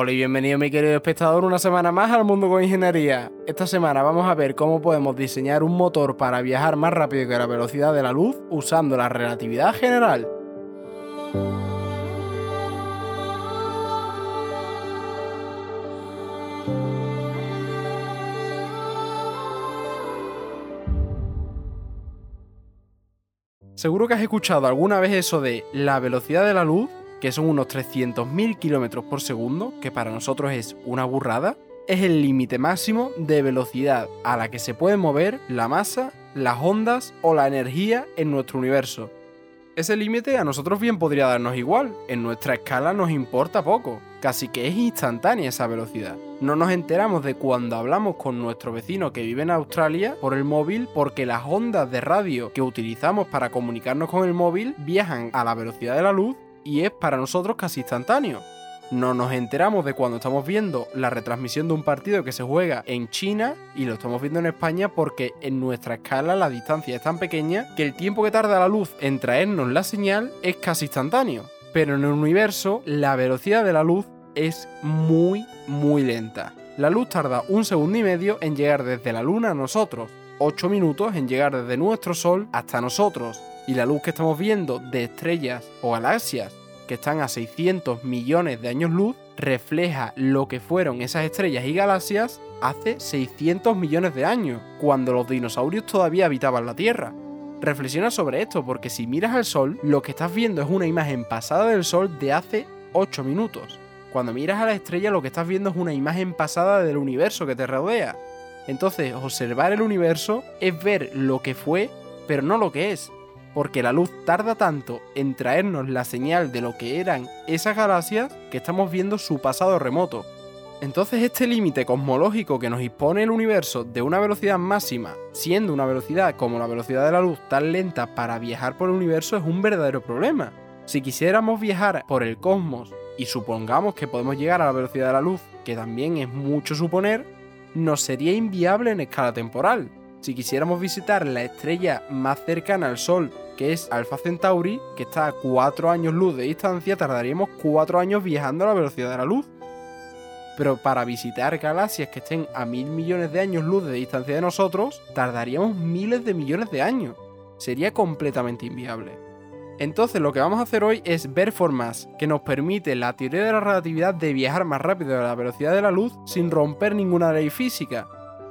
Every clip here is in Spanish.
Hola y bienvenido mi querido espectador una semana más al Mundo con Ingeniería. Esta semana vamos a ver cómo podemos diseñar un motor para viajar más rápido que la velocidad de la luz usando la relatividad general. Seguro que has escuchado alguna vez eso de la velocidad de la luz que son unos 300.000 km por segundo, que para nosotros es una burrada, es el límite máximo de velocidad a la que se puede mover la masa, las ondas o la energía en nuestro universo. Ese límite a nosotros bien podría darnos igual, en nuestra escala nos importa poco, casi que es instantánea esa velocidad. No nos enteramos de cuando hablamos con nuestro vecino que vive en Australia por el móvil porque las ondas de radio que utilizamos para comunicarnos con el móvil viajan a la velocidad de la luz y es para nosotros casi instantáneo. No nos enteramos de cuando estamos viendo la retransmisión de un partido que se juega en China y lo estamos viendo en España porque en nuestra escala la distancia es tan pequeña que el tiempo que tarda la luz en traernos la señal es casi instantáneo. Pero en el universo la velocidad de la luz es muy muy lenta. La luz tarda un segundo y medio en llegar desde la luna a nosotros, 8 minutos en llegar desde nuestro sol hasta nosotros, y la luz que estamos viendo de estrellas o galaxias que están a 600 millones de años luz refleja lo que fueron esas estrellas y galaxias hace 600 millones de años, cuando los dinosaurios todavía habitaban la Tierra. Reflexiona sobre esto porque si miras al Sol, lo que estás viendo es una imagen pasada del Sol de hace 8 minutos. Cuando miras a la estrella lo que estás viendo es una imagen pasada del universo que te rodea. Entonces, observar el universo es ver lo que fue, pero no lo que es porque la luz tarda tanto en traernos la señal de lo que eran esas galaxias que estamos viendo su pasado remoto. Entonces este límite cosmológico que nos impone el universo de una velocidad máxima, siendo una velocidad como la velocidad de la luz tan lenta para viajar por el universo, es un verdadero problema. Si quisiéramos viajar por el cosmos y supongamos que podemos llegar a la velocidad de la luz, que también es mucho suponer, nos sería inviable en escala temporal, si quisiéramos visitar la estrella más cercana al Sol, que es Alpha Centauri, que está a 4 años luz de distancia, tardaríamos 4 años viajando a la velocidad de la luz. Pero para visitar galaxias que estén a mil millones de años luz de distancia de nosotros, tardaríamos miles de millones de años. Sería completamente inviable. Entonces lo que vamos a hacer hoy es ver formas que nos permite la teoría de la relatividad de viajar más rápido a la velocidad de la luz sin romper ninguna ley física,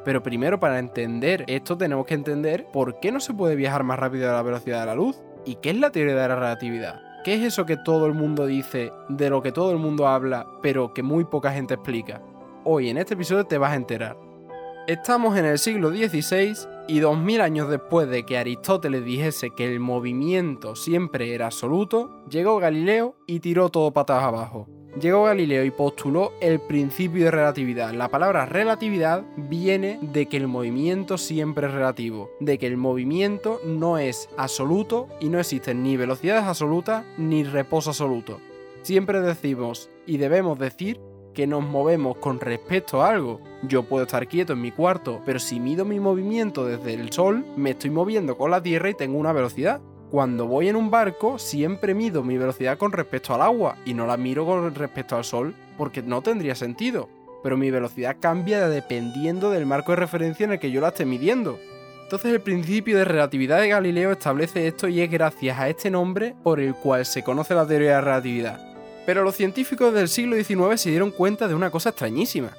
pero primero para entender esto tenemos que entender por qué no se puede viajar más rápido a la velocidad de la luz y qué es la teoría de la relatividad. ¿Qué es eso que todo el mundo dice, de lo que todo el mundo habla, pero que muy poca gente explica? Hoy en este episodio te vas a enterar. Estamos en el siglo XVI y 2000 años después de que Aristóteles dijese que el movimiento siempre era absoluto, llegó Galileo y tiró todo patas abajo. Llegó Galileo y postuló el principio de relatividad. La palabra relatividad viene de que el movimiento siempre es relativo, de que el movimiento no es absoluto y no existen ni velocidades absolutas ni reposo absoluto. Siempre decimos y debemos decir que nos movemos con respecto a algo. Yo puedo estar quieto en mi cuarto, pero si mido mi movimiento desde el sol, me estoy moviendo con la Tierra y tengo una velocidad. Cuando voy en un barco, siempre mido mi velocidad con respecto al agua y no la miro con respecto al sol, porque no tendría sentido. Pero mi velocidad cambia dependiendo del marco de referencia en el que yo la esté midiendo. Entonces el principio de relatividad de Galileo establece esto y es gracias a este nombre por el cual se conoce la teoría de la relatividad. Pero los científicos del siglo XIX se dieron cuenta de una cosa extrañísima.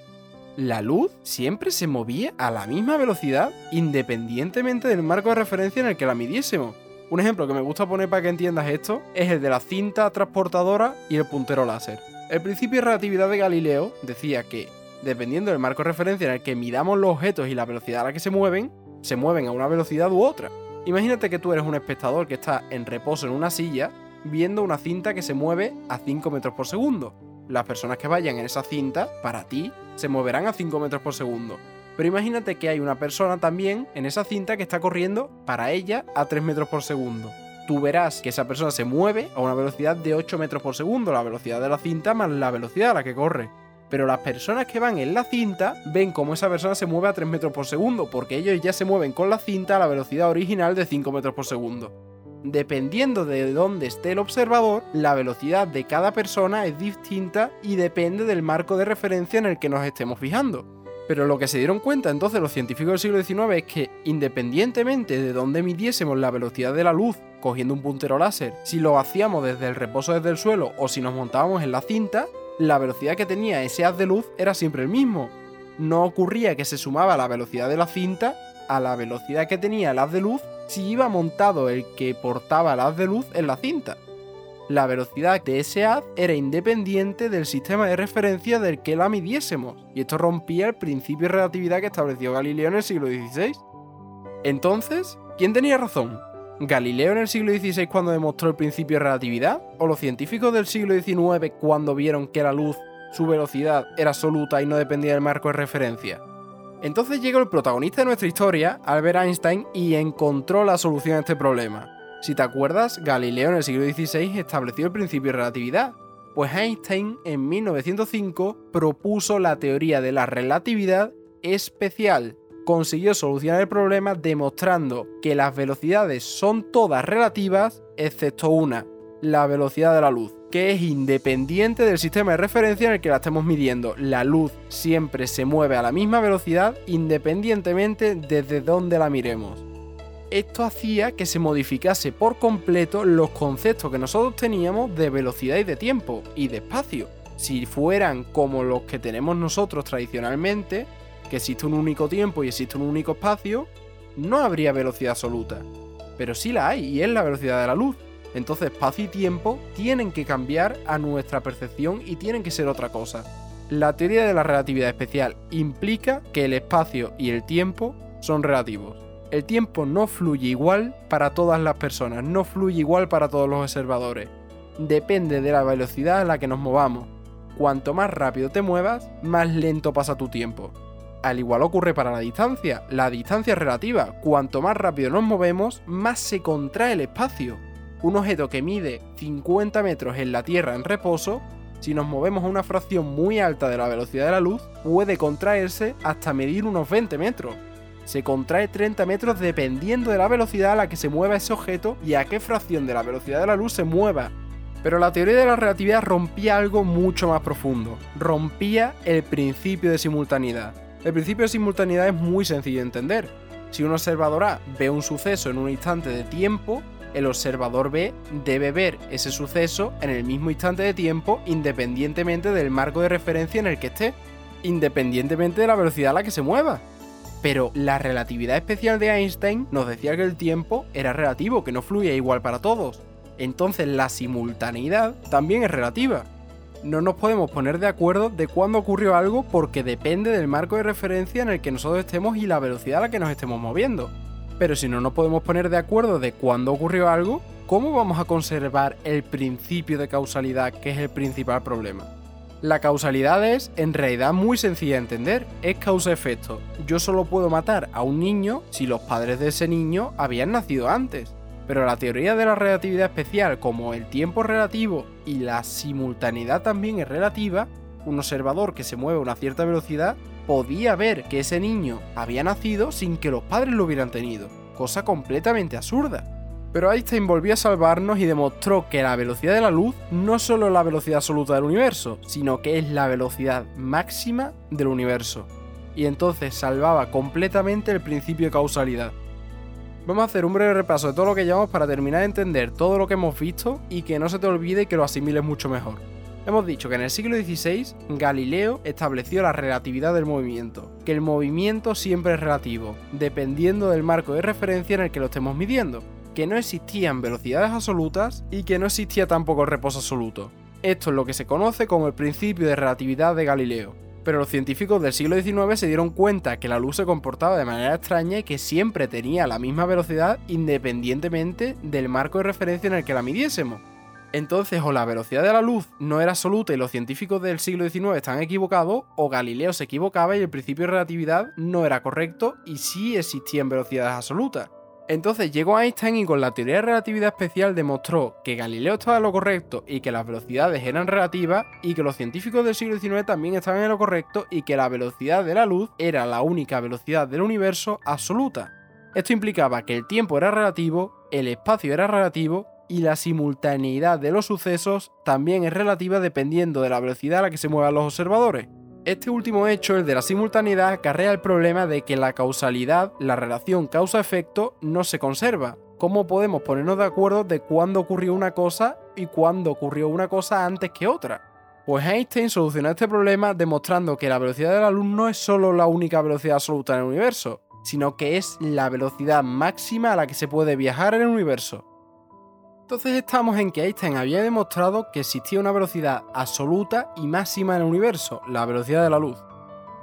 La luz siempre se movía a la misma velocidad independientemente del marco de referencia en el que la midiésemos. Un ejemplo que me gusta poner para que entiendas esto es el de la cinta transportadora y el puntero láser. El principio de relatividad de Galileo decía que, dependiendo del marco de referencia en el que midamos los objetos y la velocidad a la que se mueven, se mueven a una velocidad u otra. Imagínate que tú eres un espectador que está en reposo en una silla viendo una cinta que se mueve a 5 metros por segundo. Las personas que vayan en esa cinta, para ti, se moverán a 5 metros por segundo. Pero imagínate que hay una persona también en esa cinta que está corriendo para ella a 3 metros por segundo. Tú verás que esa persona se mueve a una velocidad de 8 metros por segundo, la velocidad de la cinta más la velocidad a la que corre. Pero las personas que van en la cinta ven cómo esa persona se mueve a 3 metros por segundo, porque ellos ya se mueven con la cinta a la velocidad original de 5 metros por segundo. Dependiendo de dónde esté el observador, la velocidad de cada persona es distinta y depende del marco de referencia en el que nos estemos fijando. Pero lo que se dieron cuenta entonces los científicos del siglo XIX es que independientemente de dónde midiésemos la velocidad de la luz cogiendo un puntero láser, si lo hacíamos desde el reposo desde el suelo o si nos montábamos en la cinta, la velocidad que tenía ese haz de luz era siempre el mismo. No ocurría que se sumaba la velocidad de la cinta a la velocidad que tenía el haz de luz si iba montado el que portaba el haz de luz en la cinta. La velocidad de ese haz era independiente del sistema de referencia del que la midiésemos, y esto rompía el principio de relatividad que estableció Galileo en el siglo XVI. Entonces, ¿quién tenía razón? ¿Galileo en el siglo XVI cuando demostró el principio de relatividad? ¿O los científicos del siglo XIX cuando vieron que la luz, su velocidad, era absoluta y no dependía del marco de referencia? Entonces llegó el protagonista de nuestra historia, Albert Einstein, y encontró la solución a este problema. Si te acuerdas, Galileo en el siglo XVI estableció el principio de relatividad, pues Einstein en 1905 propuso la teoría de la relatividad especial. Consiguió solucionar el problema demostrando que las velocidades son todas relativas excepto una, la velocidad de la luz, que es independiente del sistema de referencia en el que la estemos midiendo. La luz siempre se mueve a la misma velocidad independientemente desde donde la miremos. Esto hacía que se modificase por completo los conceptos que nosotros teníamos de velocidad y de tiempo y de espacio. Si fueran como los que tenemos nosotros tradicionalmente, que existe un único tiempo y existe un único espacio, no habría velocidad absoluta. Pero sí la hay y es la velocidad de la luz. Entonces espacio y tiempo tienen que cambiar a nuestra percepción y tienen que ser otra cosa. La teoría de la relatividad especial implica que el espacio y el tiempo son relativos. El tiempo no fluye igual para todas las personas, no fluye igual para todos los observadores. Depende de la velocidad a la que nos movamos. Cuanto más rápido te muevas, más lento pasa tu tiempo. Al igual ocurre para la distancia. La distancia es relativa. Cuanto más rápido nos movemos, más se contrae el espacio un objeto que mide 50 metros en la Tierra en reposo, si nos movemos a una fracción muy alta de la velocidad de la luz, puede contraerse hasta medir unos 20 metros. Se contrae 30 metros dependiendo de la velocidad a la que se mueva ese objeto y a qué fracción de la velocidad de la luz se mueva. Pero la teoría de la relatividad rompía algo mucho más profundo. Rompía el principio de simultaneidad. El principio de simultaneidad es muy sencillo de entender. Si un observador A ve un suceso en un instante de tiempo, el observador B debe ver ese suceso en el mismo instante de tiempo independientemente del marco de referencia en el que esté, independientemente de la velocidad a la que se mueva. Pero la relatividad especial de Einstein nos decía que el tiempo era relativo, que no fluía igual para todos. Entonces la simultaneidad también es relativa. No nos podemos poner de acuerdo de cuándo ocurrió algo porque depende del marco de referencia en el que nosotros estemos y la velocidad a la que nos estemos moviendo. Pero si no nos podemos poner de acuerdo de cuándo ocurrió algo, ¿cómo vamos a conservar el principio de causalidad que es el principal problema? La causalidad es en realidad muy sencilla de entender, es causa-efecto. Yo solo puedo matar a un niño si los padres de ese niño habían nacido antes. Pero la teoría de la relatividad especial, como el tiempo relativo y la simultaneidad también es relativa, un observador que se mueve a una cierta velocidad podía ver que ese niño había nacido sin que los padres lo hubieran tenido, cosa completamente absurda. Pero Einstein volvió a salvarnos y demostró que la velocidad de la luz no solo es la velocidad absoluta del universo, sino que es la velocidad máxima del universo. Y entonces salvaba completamente el principio de causalidad. Vamos a hacer un breve repaso de todo lo que llevamos para terminar de entender todo lo que hemos visto y que no se te olvide que lo asimiles mucho mejor. Hemos dicho que en el siglo XVI Galileo estableció la relatividad del movimiento, que el movimiento siempre es relativo, dependiendo del marco de referencia en el que lo estemos midiendo, que no existían velocidades absolutas y que no existía tampoco el reposo absoluto. Esto es lo que se conoce como el principio de relatividad de Galileo. Pero los científicos del siglo XIX se dieron cuenta que la luz se comportaba de manera extraña y que siempre tenía la misma velocidad independientemente del marco de referencia en el que la midiésemos. Entonces, o la velocidad de la luz no era absoluta y los científicos del siglo XIX están equivocados, o Galileo se equivocaba y el principio de relatividad no era correcto y sí existían velocidades absolutas. Entonces llegó Einstein y con la teoría de relatividad especial demostró que Galileo estaba en lo correcto y que las velocidades eran relativas y que los científicos del siglo XIX también estaban en lo correcto y que la velocidad de la luz era la única velocidad del universo absoluta. Esto implicaba que el tiempo era relativo, el espacio era relativo y la simultaneidad de los sucesos también es relativa dependiendo de la velocidad a la que se muevan los observadores. Este último hecho, el de la simultaneidad, acarrea el problema de que la causalidad, la relación causa-efecto, no se conserva. ¿Cómo podemos ponernos de acuerdo de cuándo ocurrió una cosa y cuándo ocurrió una cosa antes que otra? Pues Einstein solucionó este problema demostrando que la velocidad de la luz no es solo la única velocidad absoluta en el universo, sino que es la velocidad máxima a la que se puede viajar en el universo. Entonces estamos en que Einstein había demostrado que existía una velocidad absoluta y máxima en el universo, la velocidad de la luz.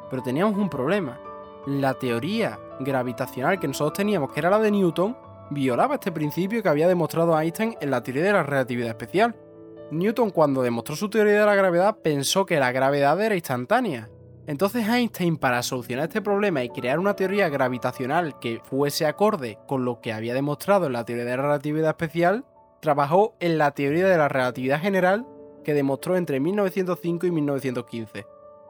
Pero teníamos un problema. La teoría gravitacional que nosotros teníamos, que era la de Newton, violaba este principio que había demostrado Einstein en la teoría de la relatividad especial. Newton cuando demostró su teoría de la gravedad pensó que la gravedad era instantánea. Entonces Einstein para solucionar este problema y crear una teoría gravitacional que fuese acorde con lo que había demostrado en la teoría de la relatividad especial, trabajó en la teoría de la relatividad general que demostró entre 1905 y 1915.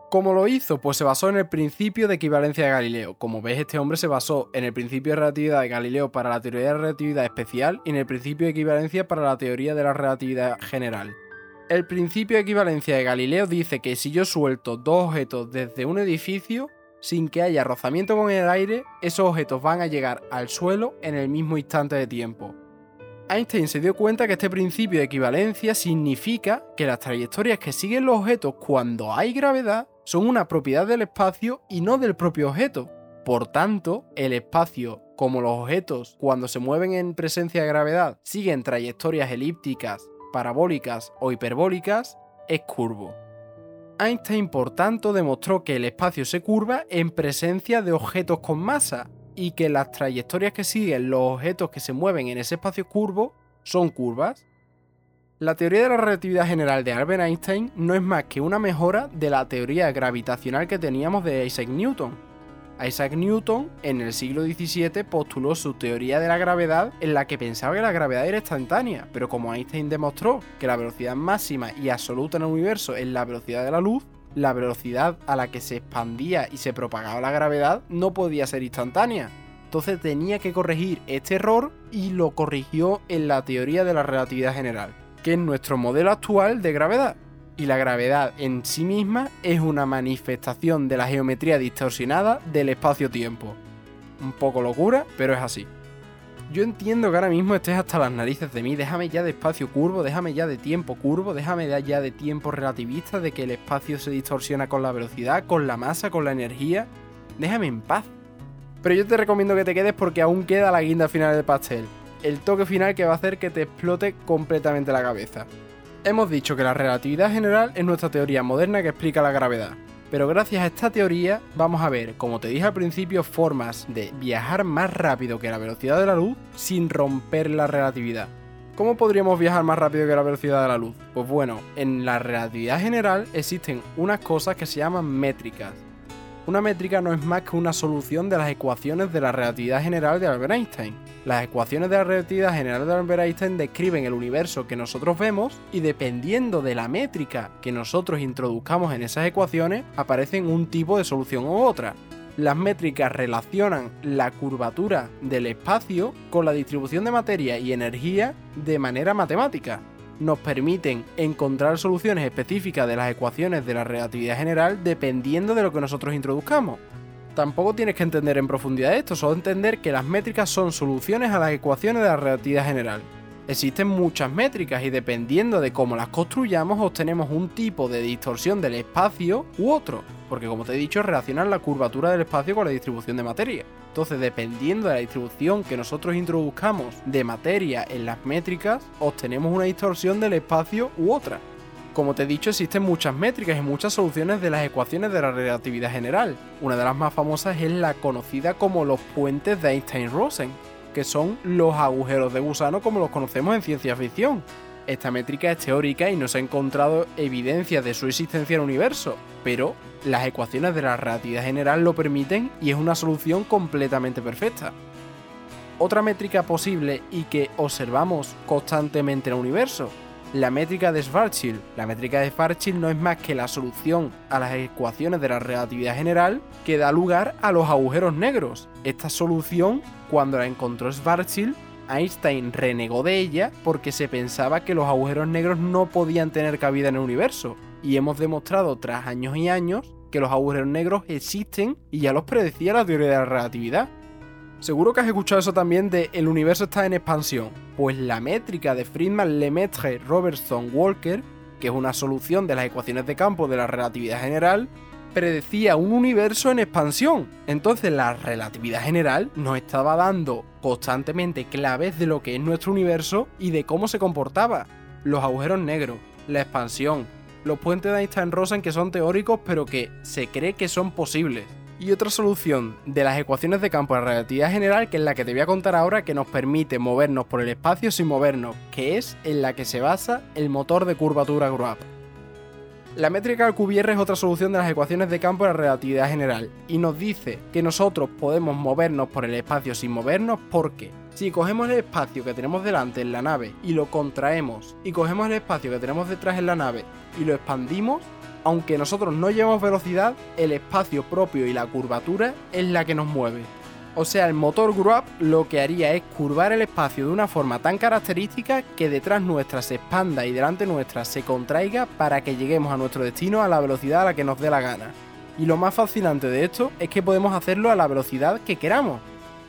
¿Cómo lo hizo? Pues se basó en el principio de equivalencia de Galileo. Como ves, este hombre se basó en el principio de relatividad de Galileo para la teoría de la relatividad especial y en el principio de equivalencia para la teoría de la relatividad general. El principio de equivalencia de Galileo dice que si yo suelto dos objetos desde un edificio, sin que haya rozamiento con el aire, esos objetos van a llegar al suelo en el mismo instante de tiempo. Einstein se dio cuenta que este principio de equivalencia significa que las trayectorias que siguen los objetos cuando hay gravedad son una propiedad del espacio y no del propio objeto. Por tanto, el espacio, como los objetos cuando se mueven en presencia de gravedad, siguen trayectorias elípticas, parabólicas o hiperbólicas, es curvo. Einstein, por tanto, demostró que el espacio se curva en presencia de objetos con masa, y que las trayectorias que siguen los objetos que se mueven en ese espacio curvo son curvas. La teoría de la relatividad general de Albert Einstein no es más que una mejora de la teoría gravitacional que teníamos de Isaac Newton. Isaac Newton en el siglo XVII postuló su teoría de la gravedad en la que pensaba que la gravedad era instantánea, pero como Einstein demostró que la velocidad máxima y absoluta en el universo es la velocidad de la luz, la velocidad a la que se expandía y se propagaba la gravedad no podía ser instantánea. Entonces tenía que corregir este error y lo corrigió en la teoría de la relatividad general, que es nuestro modelo actual de gravedad. Y la gravedad en sí misma es una manifestación de la geometría distorsionada del espacio-tiempo. Un poco locura, pero es así. Yo entiendo que ahora mismo estés hasta las narices de mí, déjame ya de espacio curvo, déjame ya de tiempo curvo, déjame ya de tiempo relativista, de que el espacio se distorsiona con la velocidad, con la masa, con la energía. Déjame en paz. Pero yo te recomiendo que te quedes porque aún queda la guinda final del pastel. El toque final que va a hacer que te explote completamente la cabeza. Hemos dicho que la relatividad general es nuestra teoría moderna que explica la gravedad. Pero gracias a esta teoría vamos a ver, como te dije al principio, formas de viajar más rápido que la velocidad de la luz sin romper la relatividad. ¿Cómo podríamos viajar más rápido que la velocidad de la luz? Pues bueno, en la relatividad general existen unas cosas que se llaman métricas. Una métrica no es más que una solución de las ecuaciones de la relatividad general de Albert Einstein. Las ecuaciones de la relatividad general de Albert Einstein describen el universo que nosotros vemos y dependiendo de la métrica que nosotros introduzcamos en esas ecuaciones, aparecen un tipo de solución u otra. Las métricas relacionan la curvatura del espacio con la distribución de materia y energía de manera matemática nos permiten encontrar soluciones específicas de las ecuaciones de la relatividad general dependiendo de lo que nosotros introduzcamos. Tampoco tienes que entender en profundidad esto, solo entender que las métricas son soluciones a las ecuaciones de la relatividad general. Existen muchas métricas y dependiendo de cómo las construyamos obtenemos un tipo de distorsión del espacio u otro, porque como te he dicho relacionan la curvatura del espacio con la distribución de materia. Entonces, dependiendo de la distribución que nosotros introduzcamos de materia en las métricas, obtenemos una distorsión del espacio u otra. Como te he dicho, existen muchas métricas y muchas soluciones de las ecuaciones de la relatividad general. Una de las más famosas es la conocida como los puentes de Einstein-Rosen, que son los agujeros de gusano como los conocemos en ciencia ficción. Esta métrica es teórica y no se ha encontrado evidencia de su existencia en el universo, pero las ecuaciones de la relatividad general lo permiten y es una solución completamente perfecta. Otra métrica posible y que observamos constantemente en el universo la métrica de Schwarzschild. La métrica de Schwarzschild no es más que la solución a las ecuaciones de la relatividad general que da lugar a los agujeros negros. Esta solución, cuando la encontró Schwarzschild, Einstein renegó de ella porque se pensaba que los agujeros negros no podían tener cabida en el universo. Y hemos demostrado tras años y años que los agujeros negros existen y ya los predecía la teoría de la relatividad. Seguro que has escuchado eso también de el universo está en expansión. Pues la métrica de Friedman, Lemaitre, Robertson, Walker, que es una solución de las ecuaciones de campo de la relatividad general, predecía un universo en expansión. Entonces la relatividad general nos estaba dando constantemente claves de lo que es nuestro universo y de cómo se comportaba. Los agujeros negros, la expansión, los puentes de Einstein-Rosen que son teóricos pero que se cree que son posibles. Y otra solución de las ecuaciones de campo de la relatividad general, que es la que te voy a contar ahora, que nos permite movernos por el espacio sin movernos, que es en la que se basa el motor de curvatura Gruap. La métrica Alcubierre es otra solución de las ecuaciones de campo de la relatividad general, y nos dice que nosotros podemos movernos por el espacio sin movernos porque si cogemos el espacio que tenemos delante en la nave y lo contraemos, y cogemos el espacio que tenemos detrás en la nave y lo expandimos, aunque nosotros no llevamos velocidad, el espacio propio y la curvatura es la que nos mueve. O sea, el motor Gruap lo que haría es curvar el espacio de una forma tan característica que detrás nuestra se expanda y delante nuestra se contraiga para que lleguemos a nuestro destino a la velocidad a la que nos dé la gana. Y lo más fascinante de esto es que podemos hacerlo a la velocidad que queramos.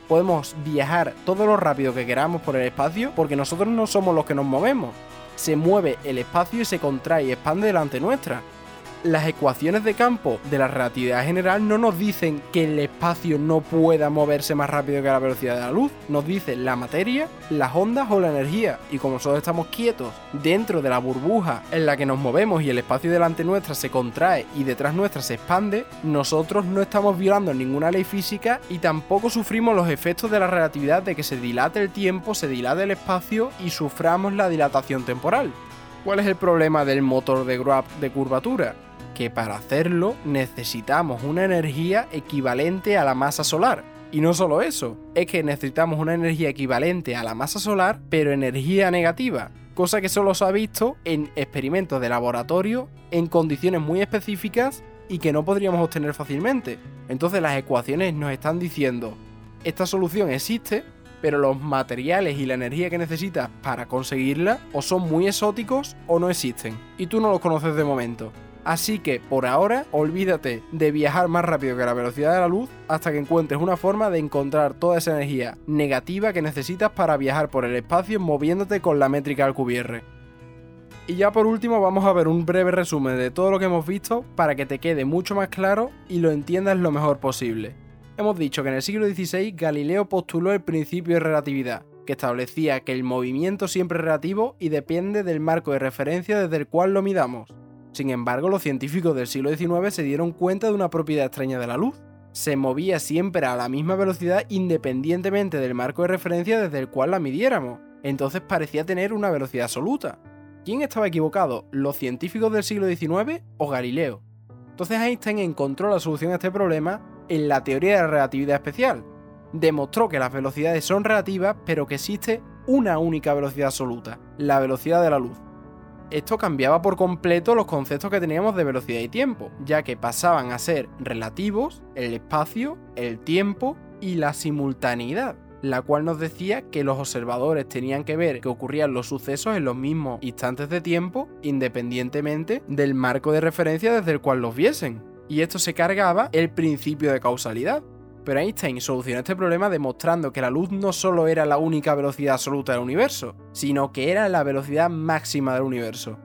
Podemos viajar todo lo rápido que queramos por el espacio porque nosotros no somos los que nos movemos. Se mueve el espacio y se contrae y expande delante nuestra las ecuaciones de campo de la relatividad general no nos dicen que el espacio no pueda moverse más rápido que la velocidad de la luz, nos dicen la materia, las ondas o la energía. Y como nosotros estamos quietos dentro de la burbuja en la que nos movemos y el espacio delante nuestra se contrae y detrás nuestra se expande, nosotros no estamos violando ninguna ley física y tampoco sufrimos los efectos de la relatividad de que se dilate el tiempo, se dilate el espacio y suframos la dilatación temporal. ¿Cuál es el problema del motor de Gruap de curvatura? Que para hacerlo necesitamos una energía equivalente a la masa solar. Y no solo eso, es que necesitamos una energía equivalente a la masa solar, pero energía negativa, cosa que solo se ha visto en experimentos de laboratorio en condiciones muy específicas y que no podríamos obtener fácilmente. Entonces las ecuaciones nos están diciendo, esta solución existe, pero los materiales y la energía que necesitas para conseguirla o son muy exóticos o no existen, y tú no los conoces de momento. Así que por ahora, olvídate de viajar más rápido que la velocidad de la luz hasta que encuentres una forma de encontrar toda esa energía negativa que necesitas para viajar por el espacio moviéndote con la métrica Alcubierre. Y ya por último vamos a ver un breve resumen de todo lo que hemos visto para que te quede mucho más claro y lo entiendas lo mejor posible. Hemos dicho que en el siglo XVI Galileo postuló el principio de relatividad, que establecía que el movimiento siempre es relativo y depende del marco de referencia desde el cual lo midamos. Sin embargo, los científicos del siglo XIX se dieron cuenta de una propiedad extraña de la luz. Se movía siempre a la misma velocidad independientemente del marco de referencia desde el cual la midiéramos. Entonces parecía tener una velocidad absoluta. ¿Quién estaba equivocado? ¿Los científicos del siglo XIX o Galileo? Entonces Einstein encontró la solución a este problema en la teoría de la relatividad especial. Demostró que las velocidades son relativas, pero que existe una única velocidad absoluta, la velocidad de la luz. Esto cambiaba por completo los conceptos que teníamos de velocidad y tiempo, ya que pasaban a ser relativos el espacio, el tiempo y la simultaneidad, la cual nos decía que los observadores tenían que ver que ocurrían los sucesos en los mismos instantes de tiempo, independientemente del marco de referencia desde el cual los viesen. Y esto se cargaba el principio de causalidad, pero Einstein solucionó este problema demostrando que la luz no solo era la única velocidad absoluta del universo, sino que era la velocidad máxima del universo.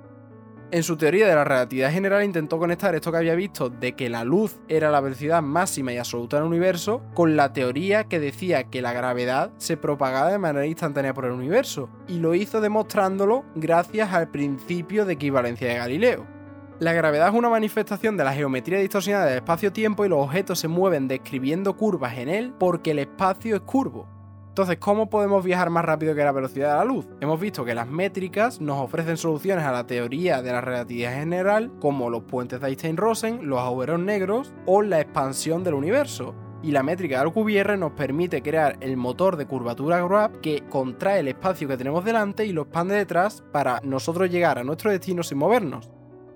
En su teoría de la relatividad general intentó conectar esto que había visto de que la luz era la velocidad máxima y absoluta del universo con la teoría que decía que la gravedad se propagaba de manera instantánea por el universo, y lo hizo demostrándolo gracias al principio de equivalencia de Galileo. La gravedad es una manifestación de la geometría distorsionada del espacio-tiempo y los objetos se mueven describiendo curvas en él porque el espacio es curvo. Entonces, ¿cómo podemos viajar más rápido que la velocidad de la luz? Hemos visto que las métricas nos ofrecen soluciones a la teoría de la relatividad general, como los puentes de Einstein-Rosen, los agujeros negros o la expansión del universo. y la métrica de Alcubierre nos permite crear el motor de curvatura Grab que contrae el espacio que tenemos delante y lo expande detrás para nosotros llegar a nuestro destino sin movernos.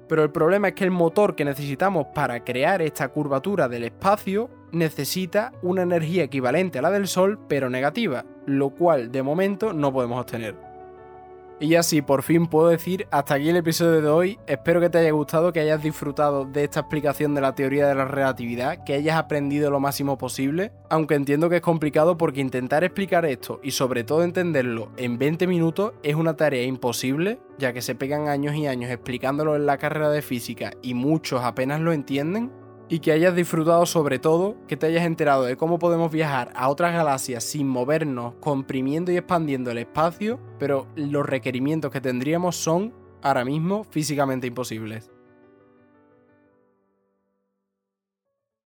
Pero el problema es que el motor que necesitamos para crear esta curvatura del espacio necesita una energía equivalente a la del Sol pero negativa, lo cual de momento no podemos obtener. Y así por fin puedo decir hasta aquí el episodio de hoy. Espero que te haya gustado, que hayas disfrutado de esta explicación de la teoría de la relatividad, que hayas aprendido lo máximo posible. Aunque entiendo que es complicado porque intentar explicar esto y sobre todo entenderlo en 20 minutos es una tarea imposible, ya que se pegan años y años explicándolo en la carrera de física y muchos apenas lo entienden y que hayas disfrutado sobre todo, que te hayas enterado de cómo podemos viajar a otras galaxias sin movernos, comprimiendo y expandiendo el espacio, pero los requerimientos que tendríamos son ahora mismo físicamente imposibles.